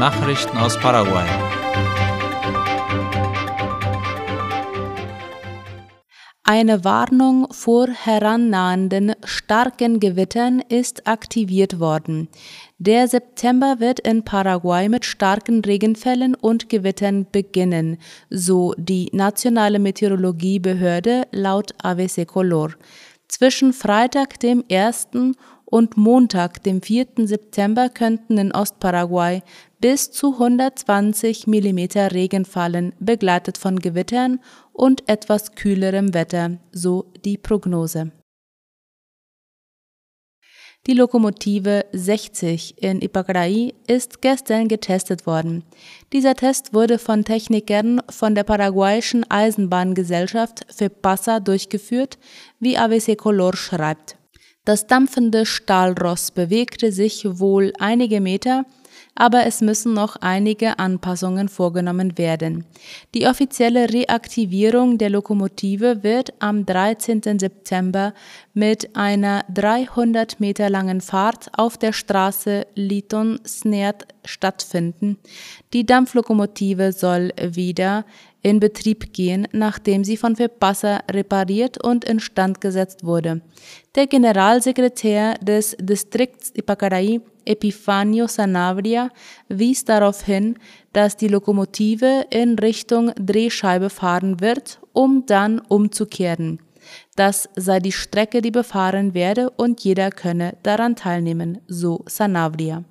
Nachrichten aus Paraguay. Eine Warnung vor herannahenden starken Gewittern ist aktiviert worden. Der September wird in Paraguay mit starken Regenfällen und Gewittern beginnen, so die nationale Meteorologiebehörde laut AVC Color. Zwischen Freitag, dem 1 und Montag, dem 4. September, könnten in Ostparaguay bis zu 120 mm Regen fallen, begleitet von Gewittern und etwas kühlerem Wetter, so die Prognose. Die Lokomotive 60 in Ipacaraí ist gestern getestet worden. Dieser Test wurde von Technikern von der paraguayischen Eisenbahngesellschaft FEPASA durchgeführt, wie AVC Color schreibt. Das dampfende Stahlross bewegte sich wohl einige Meter, aber es müssen noch einige Anpassungen vorgenommen werden. Die offizielle Reaktivierung der Lokomotive wird am 13. September mit einer 300 Meter langen Fahrt auf der Straße Liton-Snert stattfinden. Die Dampflokomotive soll wieder in Betrieb gehen, nachdem sie von Verbasser repariert und instand gesetzt wurde. Der Generalsekretär des Distrikts Ipacaraí, Epifanio Sanabria, wies darauf hin, dass die Lokomotive in Richtung Drehscheibe fahren wird, um dann umzukehren. Das sei die Strecke, die befahren werde und jeder könne daran teilnehmen, so Sanabria.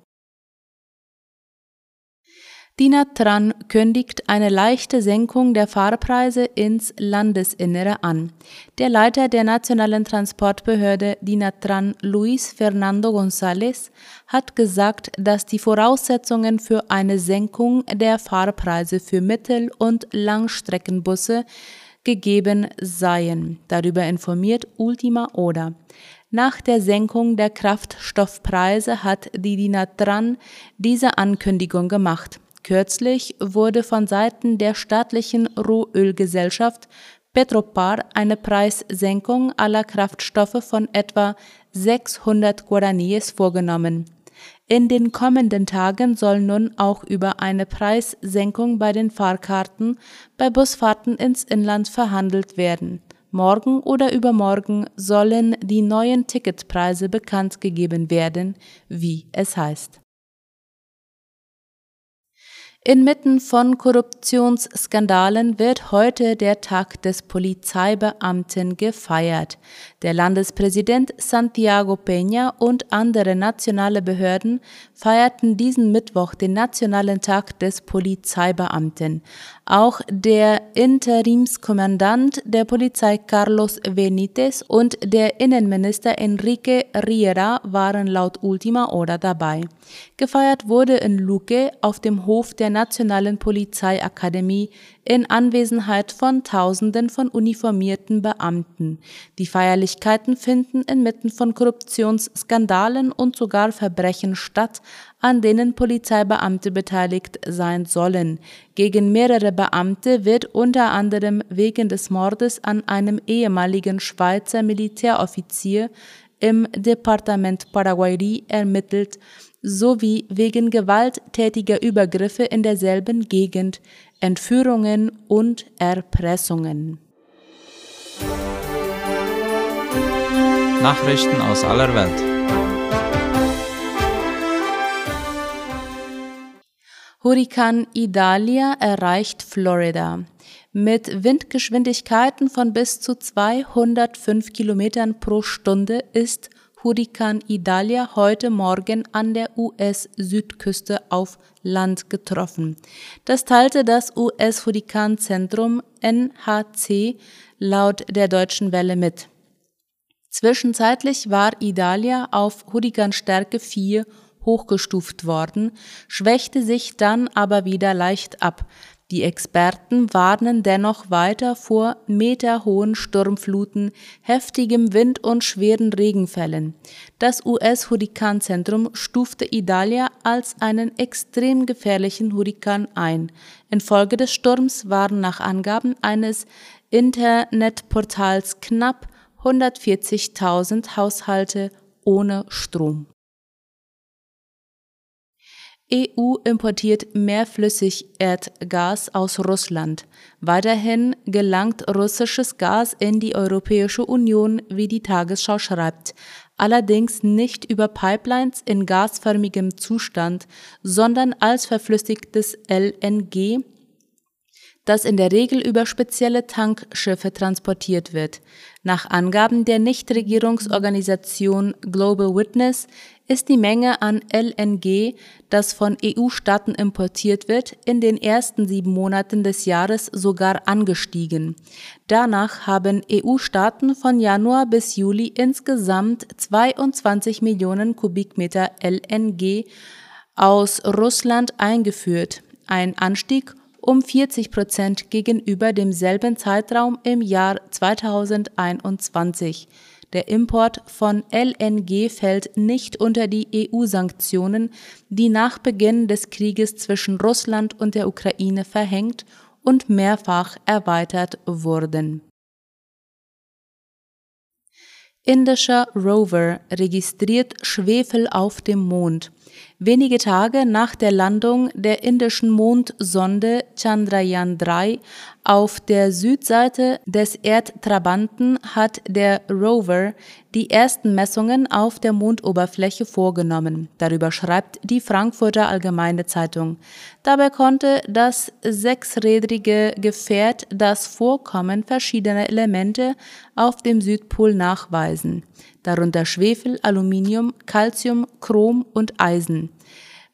Dinatran kündigt eine leichte Senkung der Fahrpreise ins Landesinnere an. Der Leiter der nationalen Transportbehörde Dinatran, Luis Fernando González, hat gesagt, dass die Voraussetzungen für eine Senkung der Fahrpreise für Mittel- und Langstreckenbusse gegeben seien. Darüber informiert Ultima Oda. Nach der Senkung der Kraftstoffpreise hat die Dinatran diese Ankündigung gemacht. Kürzlich wurde von Seiten der staatlichen Rohölgesellschaft Petropar eine Preissenkung aller Kraftstoffe von etwa 600 Guaraníes vorgenommen. In den kommenden Tagen soll nun auch über eine Preissenkung bei den Fahrkarten bei Busfahrten ins Inland verhandelt werden. Morgen oder übermorgen sollen die neuen Ticketpreise bekannt gegeben werden, wie es heißt. Inmitten von Korruptionsskandalen wird heute der Tag des Polizeibeamten gefeiert. Der Landespräsident Santiago Peña und andere nationale Behörden feierten diesen Mittwoch den Nationalen Tag des Polizeibeamten. Auch der Interimskommandant der Polizei Carlos Benitez und der Innenminister Enrique Riera waren laut Ultima Hora dabei. Gefeiert wurde in Luque auf dem Hof der Nationalen Polizeiakademie in Anwesenheit von Tausenden von uniformierten Beamten. Die Feierlichkeiten finden inmitten von Korruptionsskandalen und sogar Verbrechen statt, an denen Polizeibeamte beteiligt sein sollen. Gegen mehrere Beamte wird unter anderem wegen des Mordes an einem ehemaligen Schweizer Militäroffizier im Departement Paraguayri ermittelt, sowie wegen gewalttätiger Übergriffe in derselben Gegend, Entführungen und Erpressungen. Nachrichten aus aller Welt. Hurrikan Idalia erreicht Florida. Mit Windgeschwindigkeiten von bis zu 205 Kilometern pro Stunde ist Hurrikan Idalia heute Morgen an der US-Südküste auf Land getroffen. Das teilte das US-Hurrikanzentrum NHC laut der Deutschen Welle mit. Zwischenzeitlich war Idalia auf Hurrikanstärke 4 hochgestuft worden, schwächte sich dann aber wieder leicht ab. Die Experten warnen dennoch weiter vor meterhohen Sturmfluten, heftigem Wind und schweren Regenfällen. Das US-Hurrikanzentrum stufte Idalia als einen extrem gefährlichen Hurrikan ein. Infolge des Sturms waren nach Angaben eines Internetportals knapp 140.000 Haushalte ohne Strom. EU importiert mehr Flüssigerdgas aus Russland. Weiterhin gelangt russisches Gas in die Europäische Union, wie die Tagesschau schreibt. Allerdings nicht über Pipelines in gasförmigem Zustand, sondern als verflüssigtes LNG, das in der Regel über spezielle Tankschiffe transportiert wird. Nach Angaben der Nichtregierungsorganisation Global Witness ist die Menge an LNG, das von EU-Staaten importiert wird, in den ersten sieben Monaten des Jahres sogar angestiegen. Danach haben EU-Staaten von Januar bis Juli insgesamt 22 Millionen Kubikmeter LNG aus Russland eingeführt, ein Anstieg um 40 Prozent gegenüber demselben Zeitraum im Jahr 2021. Der Import von LNG fällt nicht unter die EU-Sanktionen, die nach Beginn des Krieges zwischen Russland und der Ukraine verhängt und mehrfach erweitert wurden. Indischer Rover registriert Schwefel auf dem Mond. Wenige Tage nach der Landung der indischen Mondsonde Chandrayaan 3 auf der Südseite des Erdtrabanten hat der Rover die ersten Messungen auf der Mondoberfläche vorgenommen. Darüber schreibt die Frankfurter Allgemeine Zeitung. Dabei konnte das sechsrädrige Gefährt das Vorkommen verschiedener Elemente auf dem Südpol nachweisen darunter Schwefel, Aluminium, Calcium, Chrom und Eisen.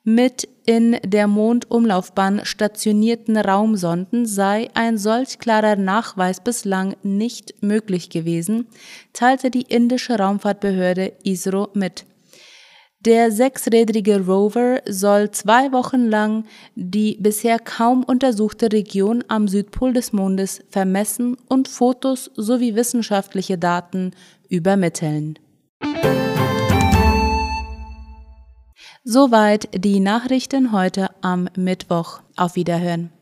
Mit in der Mondumlaufbahn stationierten Raumsonden sei ein solch klarer Nachweis bislang nicht möglich gewesen, teilte die indische Raumfahrtbehörde ISRO mit. Der sechsrädrige Rover soll zwei Wochen lang die bisher kaum untersuchte Region am Südpol des Mondes vermessen und Fotos sowie wissenschaftliche Daten übermitteln. Soweit die Nachrichten heute am Mittwoch. Auf Wiederhören.